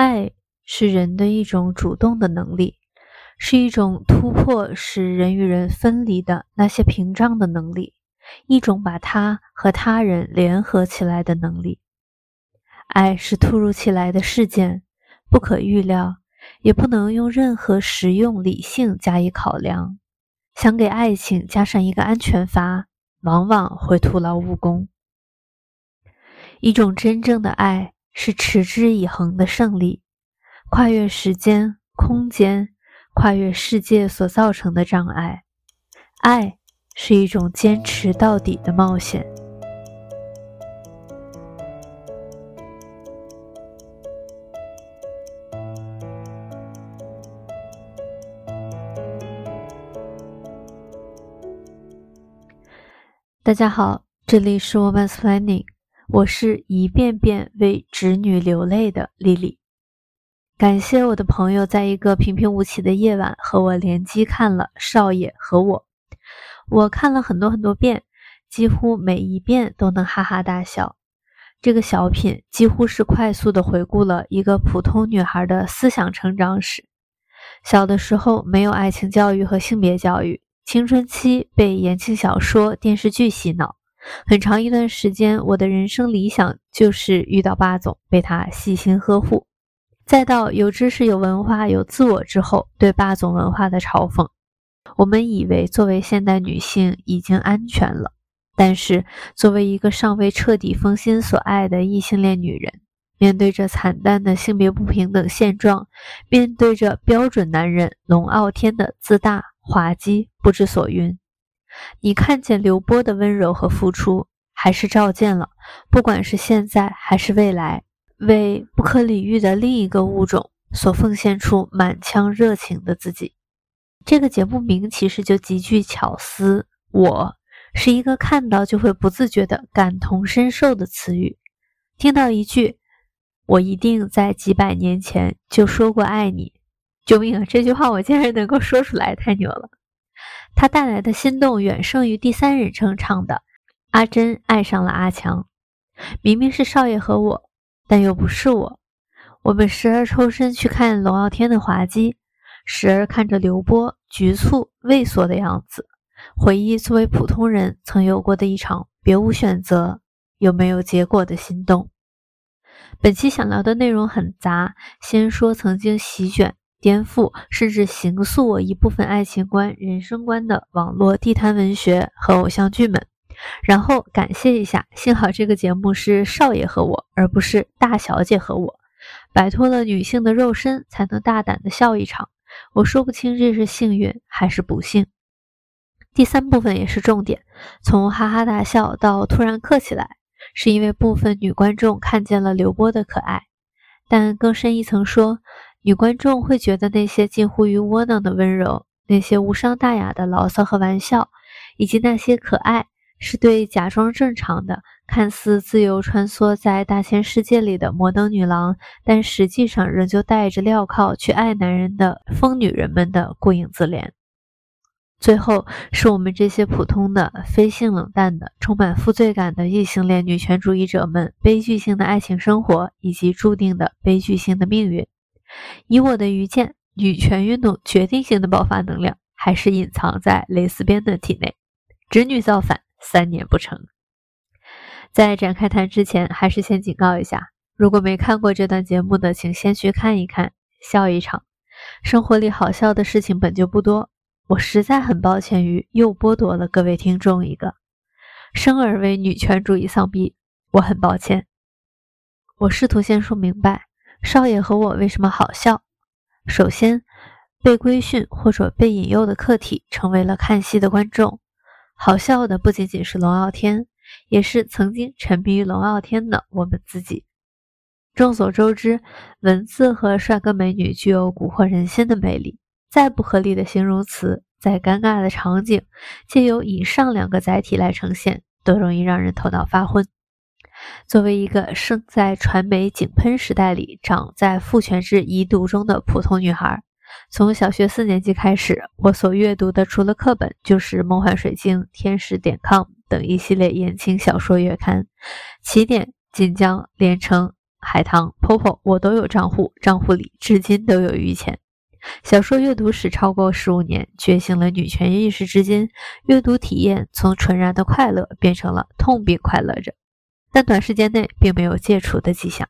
爱是人的一种主动的能力，是一种突破使人与人分离的那些屏障的能力，一种把他和他人联合起来的能力。爱是突如其来的事件，不可预料，也不能用任何实用理性加以考量。想给爱情加上一个安全阀，往往会徒劳无功。一种真正的爱是持之以恒的胜利，跨越时间、空间，跨越世界所造成的障碍。爱是一种坚持到底的冒险。大家好，这里是 Woman's Planning，我是一遍遍为侄女流泪的丽丽。感谢我的朋友在一个平平无奇的夜晚和我联机看了《少爷和我》，我看了很多很多遍，几乎每一遍都能哈哈大笑。这个小品几乎是快速的回顾了一个普通女孩的思想成长史。小的时候没有爱情教育和性别教育。青春期被言情小说、电视剧洗脑，很长一段时间，我的人生理想就是遇到霸总，被他细心呵护。再到有知识、有文化、有自我之后，对霸总文化的嘲讽。我们以为作为现代女性已经安全了，但是作为一个尚未彻底封心所爱的异性恋女人，面对着惨淡的性别不平等现状，面对着标准男人龙傲天的自大。滑稽不知所云，你看见刘波的温柔和付出，还是照见了，不管是现在还是未来，为不可理喻的另一个物种所奉献出满腔热情的自己。这个节目名其实就极具巧思，我是一个看到就会不自觉的感同身受的词语。听到一句“我一定在几百年前就说过爱你”。救命啊！这句话我竟然能够说出来，太牛了！他带来的心动远胜于第三人称唱的“阿珍爱上了阿强”。明明是少爷和我，但又不是我。我们时而抽身去看龙傲天的滑稽，时而看着刘波局促畏缩的样子，回忆作为普通人曾有过的一场别无选择又没有结果的心动。本期想聊的内容很杂，先说曾经席卷。颠覆甚至形塑我一部分爱情观、人生观的网络地摊文学和偶像剧们，然后感谢一下，幸好这个节目是少爷和我，而不是大小姐和我，摆脱了女性的肉身，才能大胆的笑一场。我说不清这是幸运还是不幸。第三部分也是重点，从哈哈大笑到突然客气来，是因为部分女观众看见了刘波的可爱，但更深一层说。女观众会觉得那些近乎于窝囊的温柔，那些无伤大雅的牢骚和玩笑，以及那些可爱，是对假装正常的、看似自由穿梭在大千世界里的摩登女郎，但实际上仍旧带着镣铐去爱男人的疯女人们的顾影自怜。最后，是我们这些普通的、非性冷淡的、充满负罪感的异性恋女权主义者们悲剧性的爱情生活，以及注定的悲剧性的命运。以我的愚见，女权运动决定性的爆发能量还是隐藏在蕾丝边的体内。侄女造反三年不成。在展开谈之前，还是先警告一下：如果没看过这段节目的，请先去看一看，笑一场。生活里好笑的事情本就不多，我实在很抱歉于又剥夺了各位听众一个生而为女权主义丧逼，我很抱歉。我试图先说明白。少爷和我为什么好笑？首先，被规训或者被引诱的客体成为了看戏的观众。好笑的不仅仅是龙傲天，也是曾经沉迷于龙傲天的我们自己。众所周知，文字和帅哥美女具有蛊惑人心的魅力。再不合理的形容词，再尴尬的场景，借由以上两个载体来呈现，都容易让人头脑发昏。作为一个生在传媒井喷时代里、长在父权制遗毒中的普通女孩，从小学四年级开始，我所阅读的除了课本，就是《梦幻水晶》《天使点 com》等一系列言情小说月刊。起点、晋江、连城、海棠、Popo，我都有账户，账户里至今都有余钱。小说阅读史超过十五年，觉醒了女权意识至今，阅读体验从纯然的快乐变成了痛并快乐着，但短时间内并没有戒除的迹象。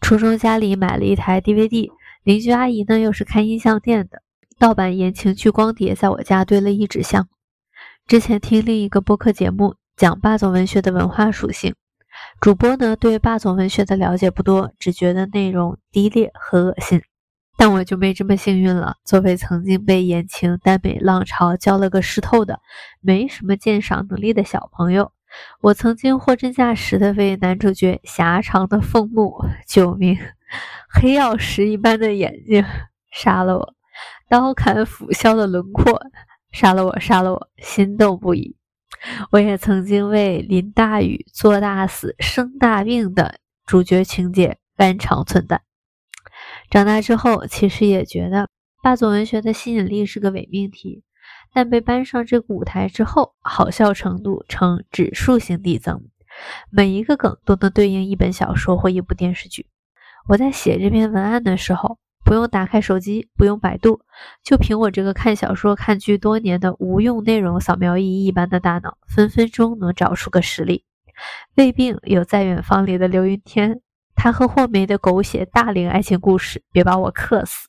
初中家里买了一台 DVD，邻居阿姨呢又是开音像店的，盗版言情剧光碟在我家堆了一纸箱。之前听另一个播客节目讲霸总文学的文化属性，主播呢对霸总文学的了解不多，只觉得内容低劣和恶心。但我就没这么幸运了。作为曾经被言情耽美浪潮浇了个湿透的、没什么鉴赏能力的小朋友，我曾经货真价实的为男主角狭长的凤目，救命！黑曜石一般的眼睛杀了我，刀砍斧削的轮廓杀了我，杀了我，心动不已。我也曾经为淋大雨、做大死、生大病的主角情节肝肠寸断。长大之后，其实也觉得霸总文学的吸引力是个伪命题，但被搬上这个舞台之后，好笑程度呈指数型递增，每一个梗都能对应一本小说或一部电视剧。我在写这篇文案的时候，不用打开手机，不用百度，就凭我这个看小说、看剧多年的无用内容扫描仪一般的大脑，分分钟能找出个实例。胃病有在远方里的刘云天。他和霍梅的狗血大龄爱情故事，别把我克死。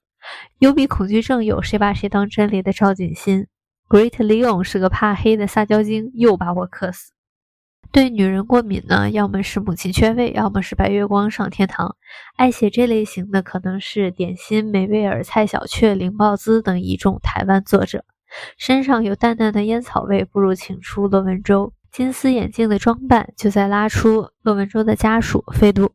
幽闭恐惧症有谁把谁当真理的赵锦新？Great Leon 是个怕黑的撒娇精，又把我克死。对女人过敏呢，要么是母亲缺位，要么是白月光上天堂。爱写这类型的可能是点心梅贝尔、蔡小雀、林豹姿等一众台湾作者。身上有淡淡的烟草味，不如请出骆文舟。金丝眼镜的装扮，就在拉出骆文舟的家属飞度。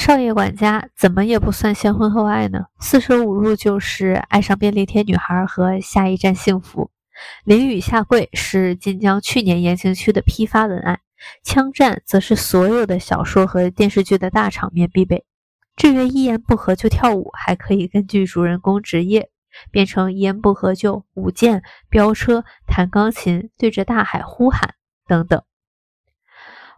少爷管家怎么也不算先婚后爱呢？四舍五入就是爱上便利贴女孩和下一站幸福。淋雨下跪是晋江去年言情区的批发文案，枪战则是所有的小说和电视剧的大场面必备。至于一言不合就跳舞，还可以根据主人公职业变成一言不合就舞剑、飙车、弹钢琴、对着大海呼喊等等。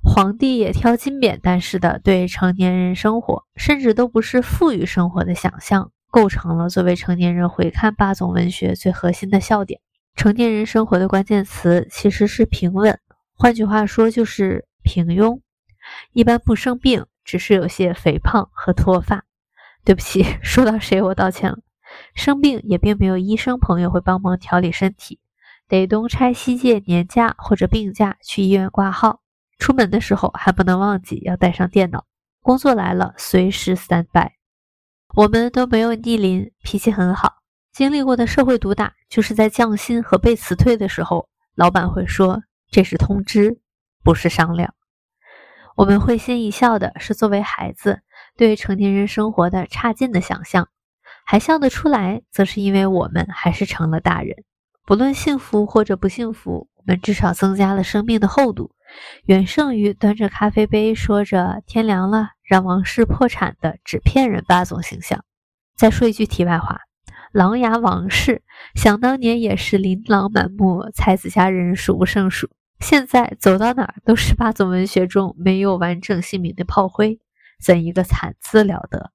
皇帝也挑金扁担似的对成年人生活，甚至都不是富裕生活的想象，构成了作为成年人回看霸总文学最核心的笑点。成年人生活的关键词其实是平稳，换句话说就是平庸。一般不生病，只是有些肥胖和脱发。对不起，说到谁我道歉了。生病也并没有医生朋友会帮忙调理身体，得东拆西借年假或者病假去医院挂号。出门的时候还不能忘记要带上电脑，工作来了随时 stand by。我们都没有逆鳞，脾气很好。经历过的社会毒打，就是在降薪和被辞退的时候，老板会说这是通知，不是商量。我们会心一笑的是作为孩子对成年人生活的差劲的想象，还笑得出来，则是因为我们还是成了大人。不论幸福或者不幸福，我们至少增加了生命的厚度。远胜于端着咖啡杯说着“天凉了，让王室破产”的纸片人霸总形象。再说一句题外话，琅琊王氏想当年也是琳琅满目，才子佳人数不胜数。现在走到哪儿都是霸总文学中没有完整姓名的炮灰，怎一个惨字了得！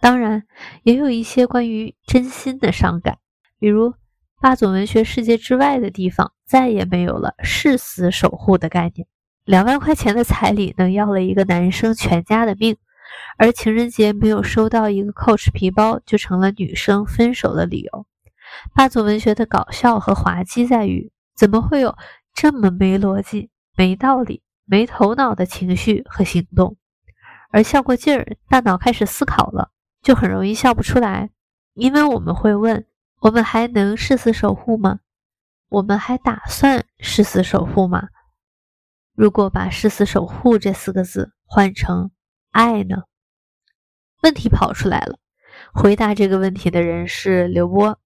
当然，也有一些关于真心的伤感，比如。霸总文学世界之外的地方，再也没有了誓死守护的概念。两万块钱的彩礼能要了一个男生全家的命，而情人节没有收到一个 Coach 皮包，就成了女生分手的理由。霸总文学的搞笑和滑稽在于，怎么会有这么没逻辑、没道理、没头脑的情绪和行动？而笑过劲儿，大脑开始思考了，就很容易笑不出来，因为我们会问。我们还能誓死守护吗？我们还打算誓死守护吗？如果把“誓死守护”这四个字换成“爱”呢？问题跑出来了。回答这个问题的人是刘波，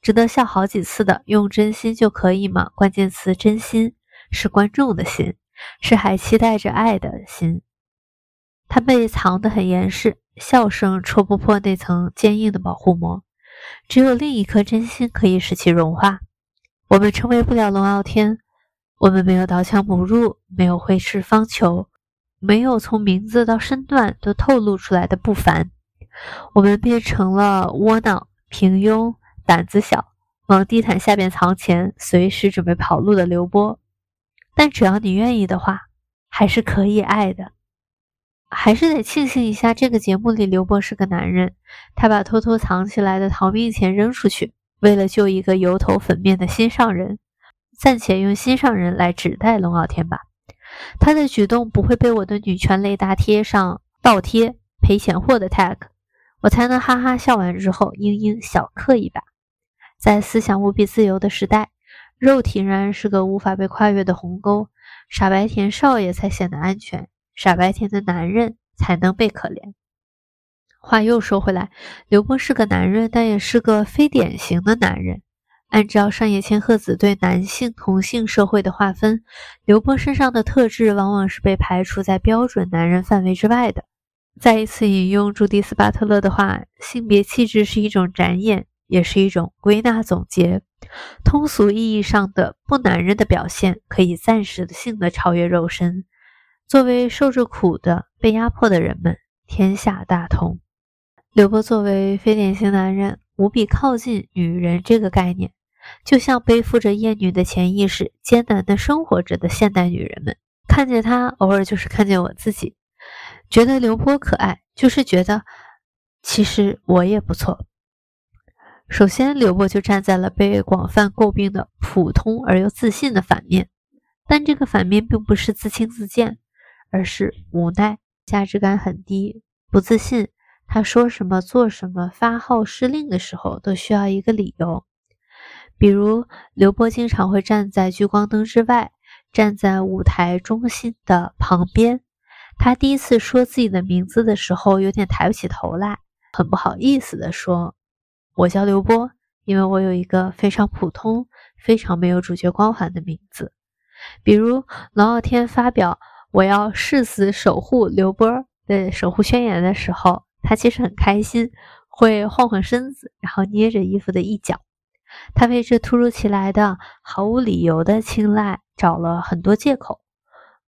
值得笑好几次的。用真心就可以吗？关键词“真心”是观众的心，是还期待着爱的心。他被藏得很严实，笑声戳不破那层坚硬的保护膜。只有另一颗真心可以使其融化。我们成为不了龙傲天，我们没有刀枪不入，没有挥斥方遒，没有从名字到身段都透露出来的不凡。我们变成了窝囊、平庸、胆子小、往地毯下边藏钱、随时准备跑路的刘波。但只要你愿意的话，还是可以爱的。还是得庆幸一下，这个节目里刘波是个男人，他把偷偷藏起来的逃命钱扔出去，为了救一个油头粉面的心上人。暂且用心上人来指代龙傲天吧。他的举动不会被我的女权雷达贴上倒贴赔钱货的 tag。我才能哈哈笑完之后，嘤嘤小氪一把。在思想无比自由的时代，肉体仍然是个无法被跨越的鸿沟。傻白甜少爷才显得安全，傻白甜的男人才能被可怜。话又说回来，刘波是个男人，但也是个非典型的男人。按照上野千鹤子对男性同性社会的划分，刘波身上的特质往往是被排除在标准男人范围之外的。再一次引用朱迪斯·巴特勒的话：“性别气质是一种展演，也是一种归纳总结。通俗意义上的不男人的表现，可以暂时性的超越肉身。作为受着苦的、被压迫的人们，天下大同。”刘波作为非典型男人，无比靠近女人这个概念，就像背负着厌女的潜意识、艰难的生活着的现代女人们。看见他，偶尔就是看见我自己。觉得刘波可爱，就是觉得其实我也不错。首先，刘波就站在了被广泛诟病的普通而又自信的反面，但这个反面并不是自轻自贱，而是无奈、价值感很低、不自信。他说什么、做什么、发号施令的时候，都需要一个理由。比如，刘波经常会站在聚光灯之外，站在舞台中心的旁边。他第一次说自己的名字的时候，有点抬不起头来，很不好意思地说：“我叫刘波，因为我有一个非常普通、非常没有主角光环的名字。”比如龙傲天发表“我要誓死守护刘波”的守护宣言的时候，他其实很开心，会晃晃身子，然后捏着衣服的一角。他为这突如其来的、毫无理由的青睐找了很多借口。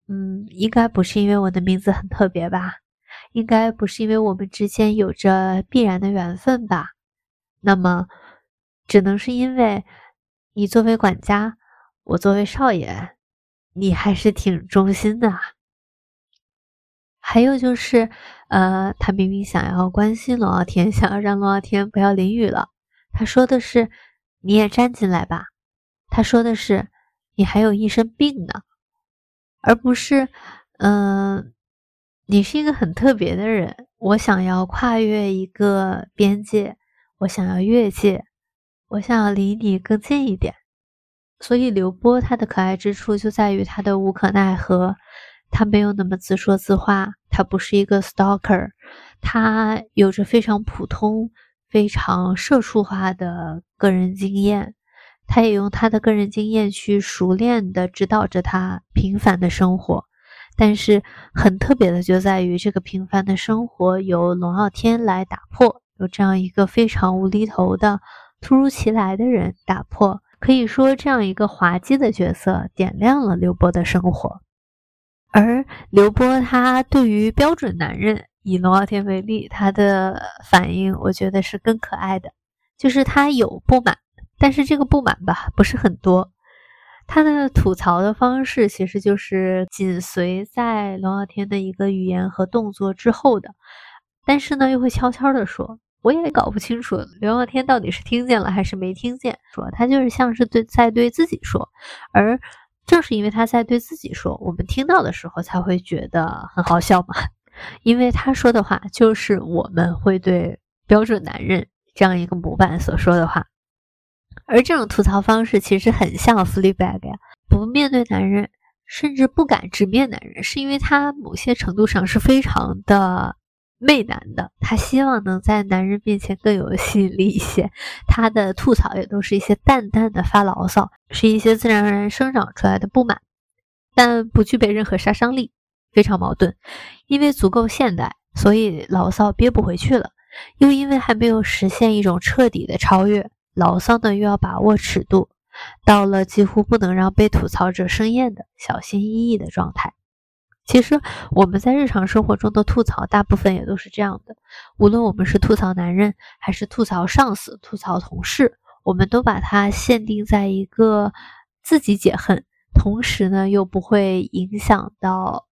嗯，应该不是因为我的名字很特别吧？应该不是因为我们之间有着必然的缘分吧？那么，只能是因为你作为管家，我作为少爷，你还是挺忠心的。还有就是，呃，他明明想要关心龙傲天，想要让龙傲天不要淋雨了，他说的是你也站进来吧，他说的是你还有一身病呢。而不是，嗯，你是一个很特别的人，我想要跨越一个边界，我想要越界，我想要离你更近一点。所以刘波他的可爱之处就在于他的无可奈何，他没有那么自说自话，他不是一个 stalker，他有着非常普通、非常社畜化的个人经验。他也用他的个人经验去熟练地指导着他平凡的生活，但是很特别的就在于这个平凡的生活由龙傲天来打破，由这样一个非常无厘头的突如其来的人打破。可以说，这样一个滑稽的角色点亮了刘波的生活。而刘波他对于标准男人，以龙傲天为例，他的反应我觉得是更可爱的，就是他有不满。但是这个不满吧，不是很多。他的吐槽的方式其实就是紧随在龙傲天的一个语言和动作之后的，但是呢，又会悄悄的说：“我也搞不清楚刘耀天到底是听见了还是没听见。”说他就是像是对在对自己说，而正是因为他在对自己说，我们听到的时候才会觉得很好笑嘛。因为他说的话就是我们会对标准男人这样一个模板所说的话。而这种吐槽方式其实很像 Fleabag 呀，不面对男人，甚至不敢直面男人，是因为他某些程度上是非常的媚男的。他希望能在男人面前更有吸引力一些。他的吐槽也都是一些淡淡的发牢骚，是一些自然而然生长出来的不满，但不具备任何杀伤力，非常矛盾。因为足够现代，所以牢骚憋不回去了；又因为还没有实现一种彻底的超越。牢骚呢，又要把握尺度，到了几乎不能让被吐槽者生厌的小心翼翼的状态。其实我们在日常生活中的吐槽，大部分也都是这样的。无论我们是吐槽男人，还是吐槽上司、吐槽同事，我们都把它限定在一个自己解恨，同时呢又不会影响到，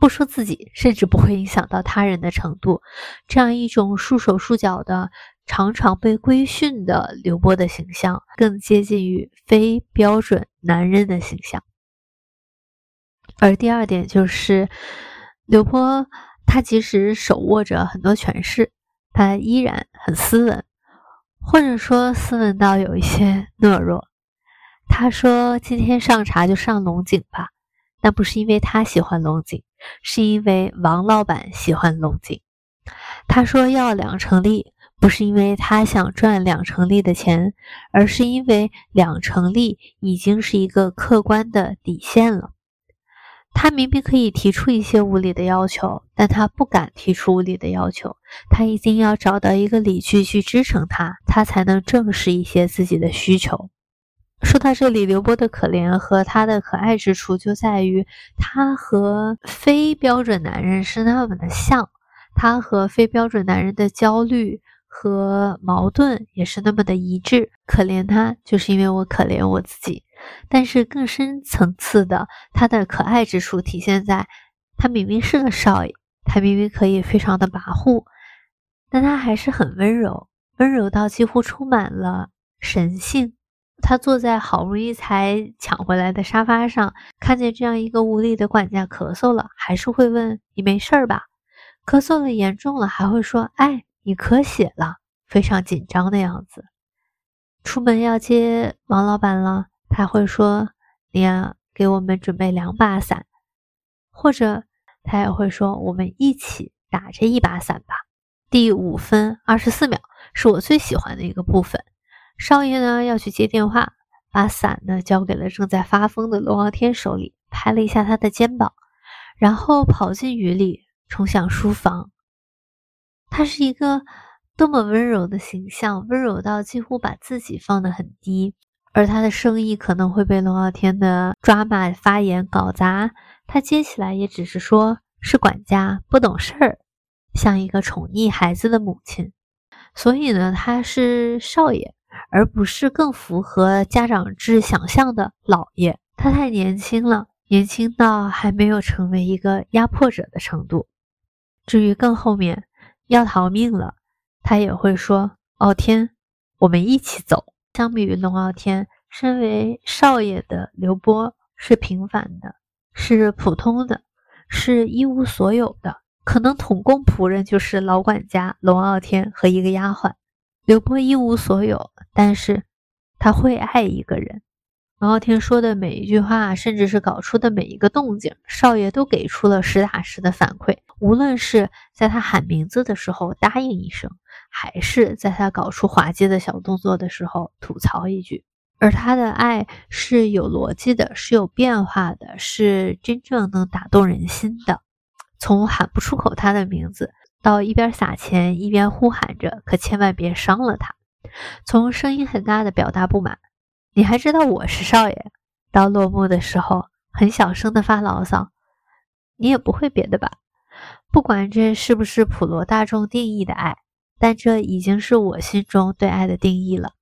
不说自己，甚至不会影响到他人的程度。这样一种束手束脚的、常常被规训的刘波的形象，更接近于非标准男人的形象。而第二点就是，刘波他即使手握着很多权势，他依然很斯文，或者说斯文到有一些懦弱。他说：“今天上茶就上龙井吧。”那不是因为他喜欢龙井，是因为王老板喜欢龙井。他说要两成利，不是因为他想赚两成利的钱，而是因为两成利已经是一个客观的底线了。他明明可以提出一些无理的要求，但他不敢提出无理的要求。他一定要找到一个理据去支撑他，他才能正视一些自己的需求。说到这里，刘波的可怜和他的可爱之处就在于，他和非标准男人是那么的像，他和非标准男人的焦虑和矛盾也是那么的一致。可怜他，就是因为我可怜我自己。但是更深层次的，他的可爱之处体现在，他明明是个少爷，他明明可以非常的跋扈，但他还是很温柔，温柔到几乎充满了神性。他坐在好不容易才抢回来的沙发上，看见这样一个无理的管家咳嗽了，还是会问你没事儿吧？咳嗽了严重了，还会说哎，你咳血了，非常紧张的样子。出门要接王老板了。他会说：“你要给我们准备两把伞，或者他也会说我们一起打这一把伞吧。”第五分二十四秒是我最喜欢的一个部分。少爷呢要去接电话，把伞呢交给了正在发疯的龙傲天手里，拍了一下他的肩膀，然后跑进雨里冲向书房。他是一个多么温柔的形象，温柔到几乎把自己放得很低。而他的生意可能会被龙傲天的抓马发言搞砸，他接起来也只是说是管家不懂事儿，像一个宠溺孩子的母亲。所以呢，他是少爷，而不是更符合家长制想象的老爷。他太年轻了，年轻到还没有成为一个压迫者的程度。至于更后面要逃命了，他也会说：“傲天，我们一起走。”相比于龙傲天，身为少爷的刘波是平凡的，是普通的，是一无所有的。可能统共仆人就是老管家龙傲天和一个丫鬟。刘波一无所有，但是他会爱一个人。龙傲天说的每一句话，甚至是搞出的每一个动静，少爷都给出了实打实的反馈。无论是在他喊名字的时候答应一声。还是在他搞出滑稽的小动作的时候吐槽一句，而他的爱是有逻辑的，是有变化的，是真正能打动人心的。从喊不出口他的名字，到一边撒钱一边呼喊着，可千万别伤了他；从声音很大的表达不满，你还知道我是少爷，到落幕的时候很小声的发牢骚，你也不会别的吧？不管这是不是普罗大众定义的爱。但这已经是我心中对爱的定义了，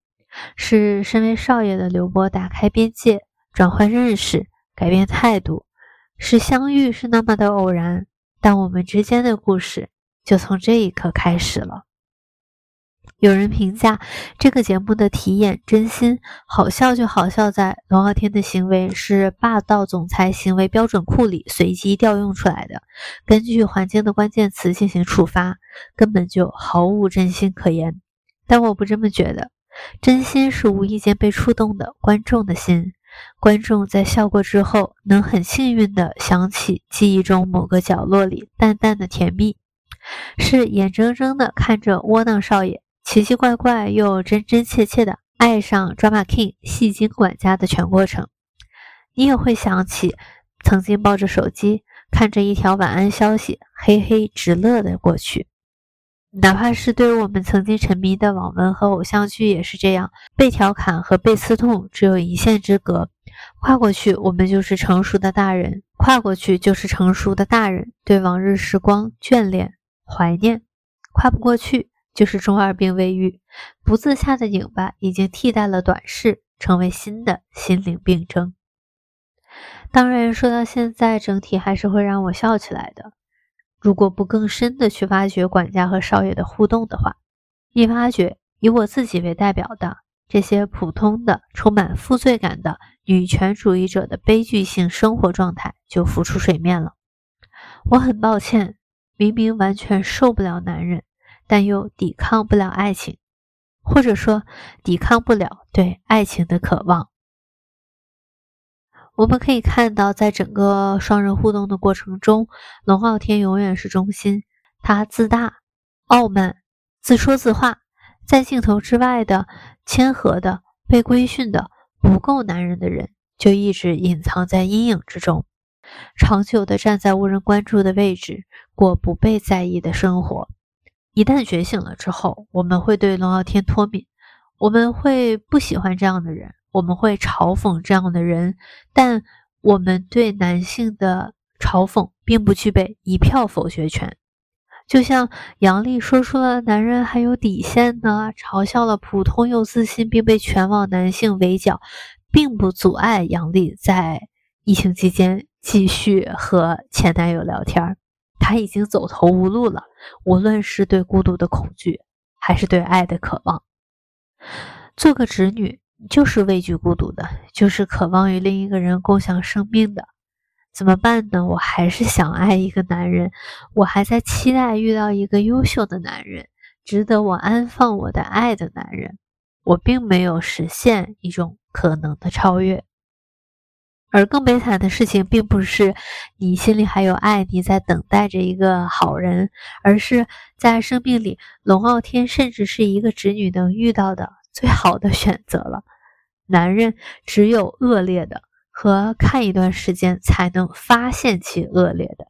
是身为少爷的刘波打开边界，转换认识，改变态度，是相遇是那么的偶然，但我们之间的故事就从这一刻开始了。有人评价这个节目的题眼真心好笑，就好笑在龙傲天的行为是霸道总裁行为标准库里随机调用出来的，根据环境的关键词进行触发，根本就毫无真心可言。但我不这么觉得，真心是无意间被触动的观众的心，观众在笑过之后，能很幸运的想起记忆中某个角落里淡淡的甜蜜，是眼睁睁的看着窝囊少爷。奇奇怪怪又真真切切的爱上 Drama King 戏精管家的全过程，你也会想起曾经抱着手机看着一条晚安消息，嘿嘿直乐的过去。哪怕是对于我们曾经沉迷的网文和偶像剧也是这样，被调侃和被刺痛只有一线之隔，跨过去，我们就是成熟的大人；跨过去，就是成熟的大人，对往日时光眷恋、怀念；跨不过去，就是中二病未愈，不自洽的拧巴已经替代了短视，成为新的心灵病症。当然，说到现在，整体还是会让我笑起来的。如果不更深的去挖掘管家和少爷的互动的话，一挖掘以我自己为代表的这些普通的、充满负罪感的女权主义者的悲剧性生活状态就浮出水面了。我很抱歉，明明完全受不了男人，但又抵抗不了爱情，或者说抵抗不了对爱情的渴望。我们可以看到，在整个双人互动的过程中，龙傲天永远是中心。他自大、傲慢、自说自话，在镜头之外的谦和的、被规训的、不够男人的人，就一直隐藏在阴影之中，长久的站在无人关注的位置，过不被在意的生活。一旦觉醒了之后，我们会对龙傲天脱敏，我们会不喜欢这样的人。我们会嘲讽这样的人，但我们对男性的嘲讽并不具备一票否决权。就像杨丽说出了男人还有底线呢，嘲笑了普通又自信并被全网男性围剿，并不阻碍杨丽在疫情期间继续和前男友聊天。他已经走投无路了，无论是对孤独的恐惧，还是对爱的渴望，做个直女。就是畏惧孤独的，就是渴望与另一个人共享生命的，怎么办呢？我还是想爱一个男人，我还在期待遇到一个优秀的男人，值得我安放我的爱的男人。我并没有实现一种可能的超越，而更悲惨的事情，并不是你心里还有爱，你在等待着一个好人，而是在生命里，龙傲天甚至是一个直女能遇到的。最好的选择了，男人只有恶劣的和看一段时间才能发现其恶劣的。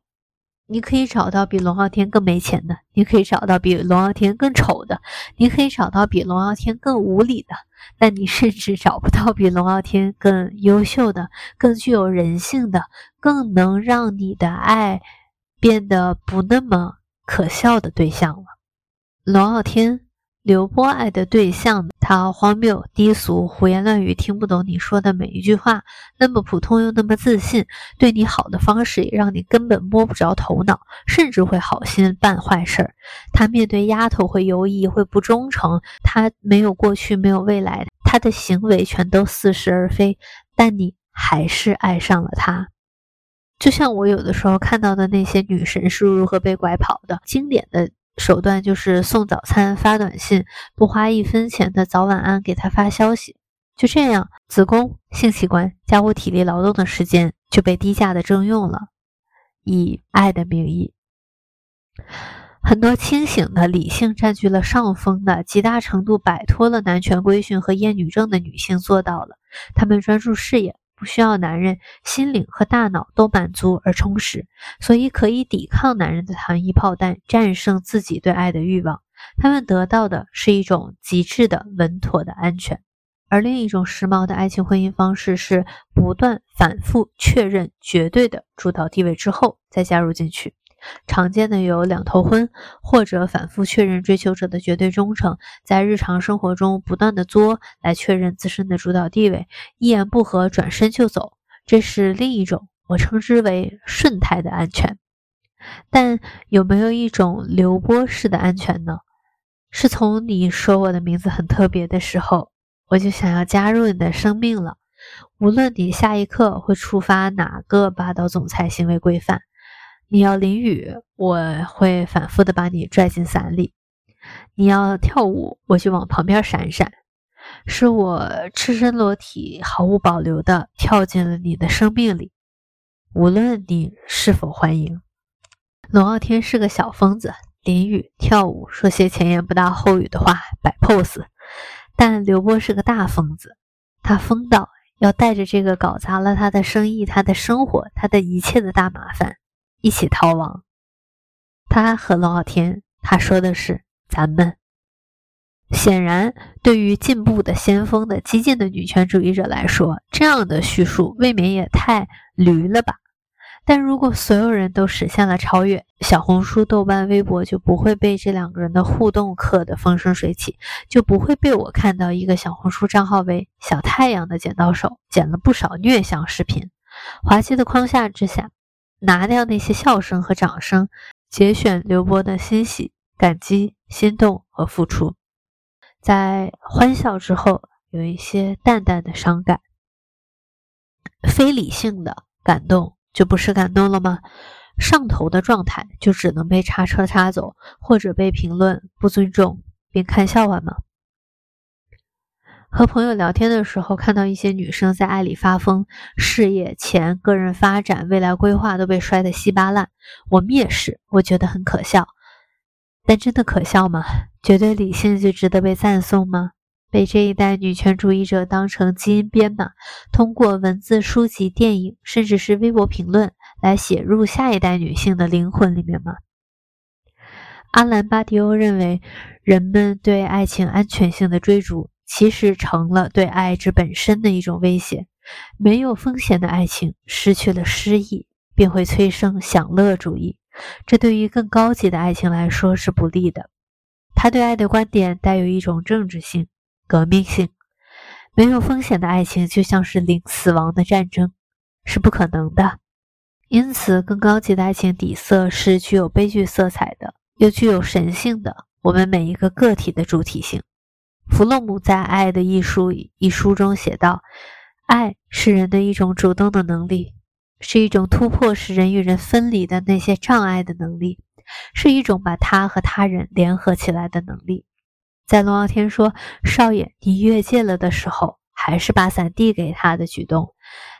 你可以找到比龙傲天更没钱的，你可以找到比龙傲天更丑的，你可以找到比龙傲天更无理的，但你甚至找不到比龙傲天更优秀的、更具有人性的、更能让你的爱变得不那么可笑的对象了。龙傲天。刘波爱的对象，他荒谬、低俗、胡言乱语，听不懂你说的每一句话，那么普通又那么自信，对你好的方式也让你根本摸不着头脑，甚至会好心办坏事儿。他面对丫头会犹疑，会不忠诚，他没有过去，没有未来，他的行为全都似是而非，但你还是爱上了他。就像我有的时候看到的那些女神是如何被拐跑的，经典的。手段就是送早餐、发短信，不花一分钱的早晚安给他发消息。就这样，子宫、性器官、家务、体力劳动的时间就被低价的征用了，以爱的名义。很多清醒的、理性占据了上风的、极大程度摆脱了男权规训和厌女症的女性做到了，她们专注事业。不需要男人，心灵和大脑都满足而充实，所以可以抵抗男人的糖衣炮弹，战胜自己对爱的欲望。他们得到的是一种极致的稳妥的安全，而另一种时髦的爱情婚姻方式是不断反复确认绝对的主导地位之后再加入进去。常见的有两头婚，或者反复确认追求者的绝对忠诚，在日常生活中不断的作来确认自身的主导地位，一言不合转身就走，这是另一种我称之为顺态的安全。但有没有一种流波式的安全呢？是从你说我的名字很特别的时候，我就想要加入你的生命了，无论你下一刻会触发哪个霸道总裁行为规范。你要淋雨，我会反复的把你拽进伞里；你要跳舞，我就往旁边闪闪。是我赤身裸体、毫无保留的跳进了你的生命里，无论你是否欢迎。龙傲天是个小疯子，淋雨、跳舞，说些前言不搭后语的话，摆 pose。但刘波是个大疯子，他疯到要带着这个搞砸了他的生意、他的生活、他的一切的大麻烦。一起逃亡。他和龙傲天，他说的是咱们。显然，对于进步的先锋的激进的女权主义者来说，这样的叙述未免也太驴了吧。但如果所有人都实现了超越，小红书、豆瓣、微博就不会被这两个人的互动刻得风生水起，就不会被我看到一个小红书账号为“小太阳”的剪刀手剪了不少虐相视频。滑稽的框架之下，拿掉那些笑声和掌声，节选刘波的欣喜、感激、心动和付出。在欢笑之后，有一些淡淡的伤感，非理性的感动。就不是感动了吗？上头的状态就只能被叉车叉走，或者被评论不尊重并看笑话吗？和朋友聊天的时候，看到一些女生在爱里发疯，事业、钱、个人发展、未来规划都被摔得稀巴烂。我蔑视，我觉得很可笑。但真的可笑吗？绝对理性就值得被赞颂吗？被这一代女权主义者当成基因编码，通过文字、书籍、电影，甚至是微博评论来写入下一代女性的灵魂里面吗？阿兰·巴迪欧认为，人们对爱情安全性的追逐，其实成了对爱之本身的一种威胁。没有风险的爱情失去了诗意，便会催生享乐主义，这对于更高级的爱情来说是不利的。他对爱的观点带有一种政治性。革命性，没有风险的爱情就像是零死亡的战争，是不可能的。因此，更高级的爱情底色是具有悲剧色彩的，又具有神性的我们每一个个体的主体性。弗洛姆在《爱的艺术》一书中写道：“爱是人的一种主动的能力，是一种突破使人与人分离的那些障碍的能力，是一种把他和他人联合起来的能力。”在龙傲天说“少爷，你越界了”的时候，还是把伞递给他的举动；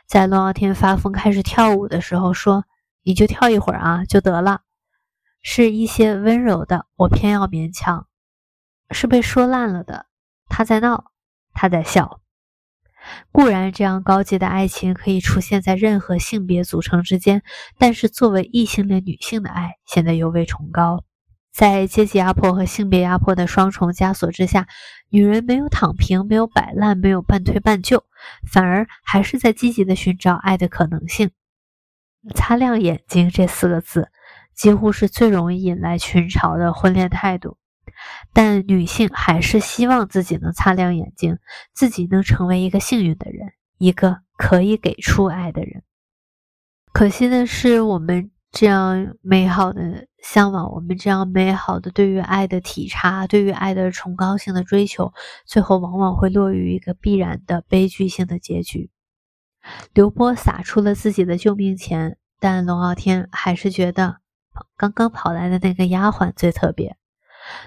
在龙傲天发疯开始跳舞的时候，说“你就跳一会儿啊，就得了”，是一些温柔的，我偏要勉强，是被说烂了的。他在闹，他在笑。固然，这样高级的爱情可以出现在任何性别组成之间，但是作为异性恋女性的爱，显得尤为崇高。在阶级压迫和性别压迫的双重枷锁之下，女人没有躺平，没有摆烂，没有半推半就，反而还是在积极的寻找爱的可能性。擦亮眼睛这四个字，几乎是最容易引来群嘲的婚恋态度。但女性还是希望自己能擦亮眼睛，自己能成为一个幸运的人，一个可以给出爱的人。可惜的是，我们。这样美好的向往，我们这样美好的对于爱的体察，对于爱的崇高性的追求，最后往往会落于一个必然的悲剧性的结局。刘波撒出了自己的救命钱，但龙傲天还是觉得刚刚跑来的那个丫鬟最特别。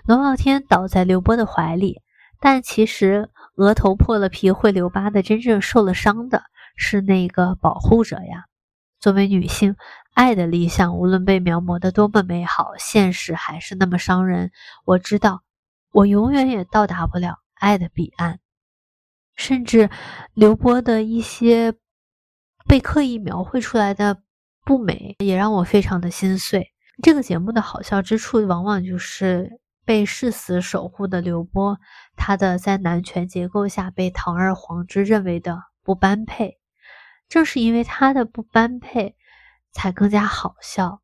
龙傲天倒在刘波的怀里，但其实额头破了皮会留疤的，真正受了伤的是那个保护者呀。作为女性。爱的理想，无论被描摹的多么美好，现实还是那么伤人。我知道，我永远也到达不了爱的彼岸。甚至刘波的一些被刻意描绘出来的不美，也让我非常的心碎。这个节目的好笑之处，往往就是被誓死守护的刘波，他的在男权结构下被堂而皇之认为的不般配，正是因为他的不般配。才更加好笑。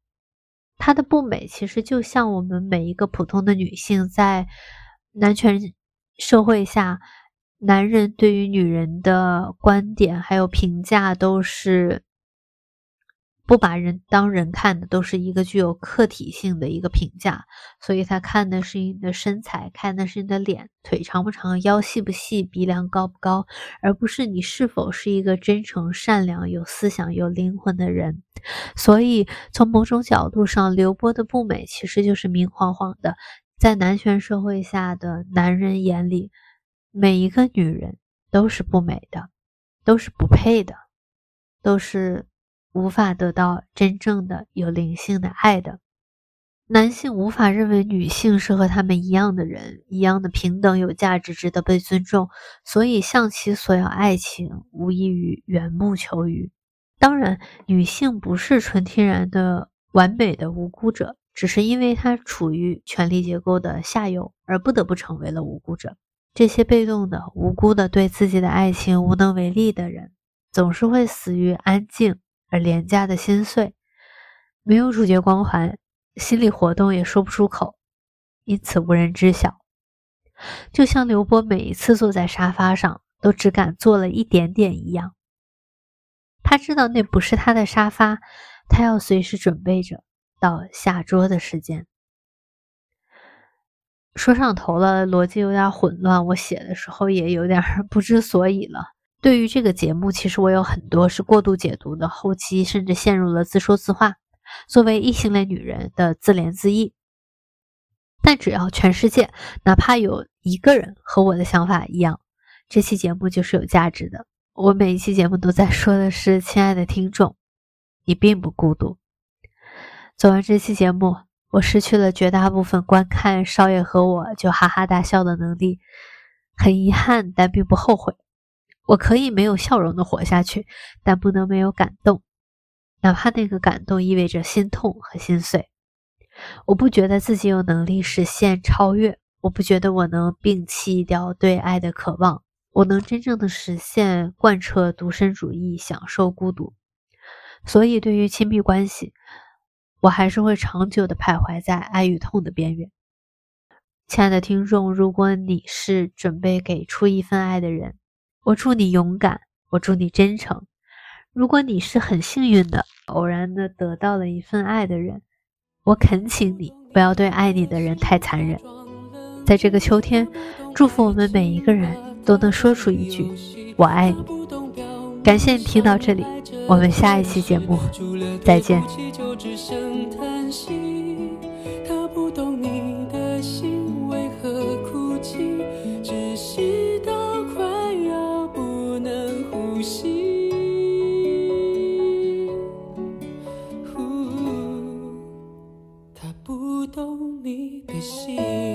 他的不美，其实就像我们每一个普通的女性，在男权社会下，男人对于女人的观点还有评价都是。不把人当人看的，都是一个具有客体性的一个评价，所以他看的是你的身材，看的是你的脸，腿长不长，腰细不细，鼻梁高不高，而不是你是否是一个真诚、善良、有思想、有灵魂的人。所以，从某种角度上，刘波的不美其实就是明晃晃的，在男权社会下的男人眼里，每一个女人都是不美的，都是不配的，都是。无法得到真正的有灵性的爱的男性，无法认为女性是和他们一样的人，一样的平等、有价值、值得被尊重，所以向其索要爱情，无异于缘木求鱼。当然，女性不是纯天然的完美的无辜者，只是因为她处于权力结构的下游，而不得不成为了无辜者。这些被动的、无辜的、对自己的爱情无能为力的人，总是会死于安静而廉价的心碎，没有主角光环，心理活动也说不出口，因此无人知晓。就像刘波每一次坐在沙发上，都只敢坐了一点点一样。他知道那不是他的沙发，他要随时准备着到下桌的时间。说上头了，逻辑有点混乱，我写的时候也有点 不知所以了。对于这个节目，其实我有很多是过度解读的，后期甚至陷入了自说自话，作为异性恋女人的自怜自艾。但只要全世界哪怕有一个人和我的想法一样，这期节目就是有价值的。我每一期节目都在说的是，亲爱的听众，你并不孤独。做完这期节目，我失去了绝大部分观看少爷和我就哈哈大笑的能力，很遗憾，但并不后悔。我可以没有笑容的活下去，但不能没有感动，哪怕那个感动意味着心痛和心碎。我不觉得自己有能力实现超越，我不觉得我能摒弃掉对爱的渴望。我能真正的实现贯彻独身主义，享受孤独。所以，对于亲密关系，我还是会长久的徘徊在爱与痛的边缘。亲爱的听众，如果你是准备给出一份爱的人，我祝你勇敢，我祝你真诚。如果你是很幸运的，偶然的得到了一份爱的人，我恳请你不要对爱你的人太残忍。在这个秋天，祝福我们每一个人。都能说出一句“我爱你”。感谢你听到这里，我们下一期节目再见。心。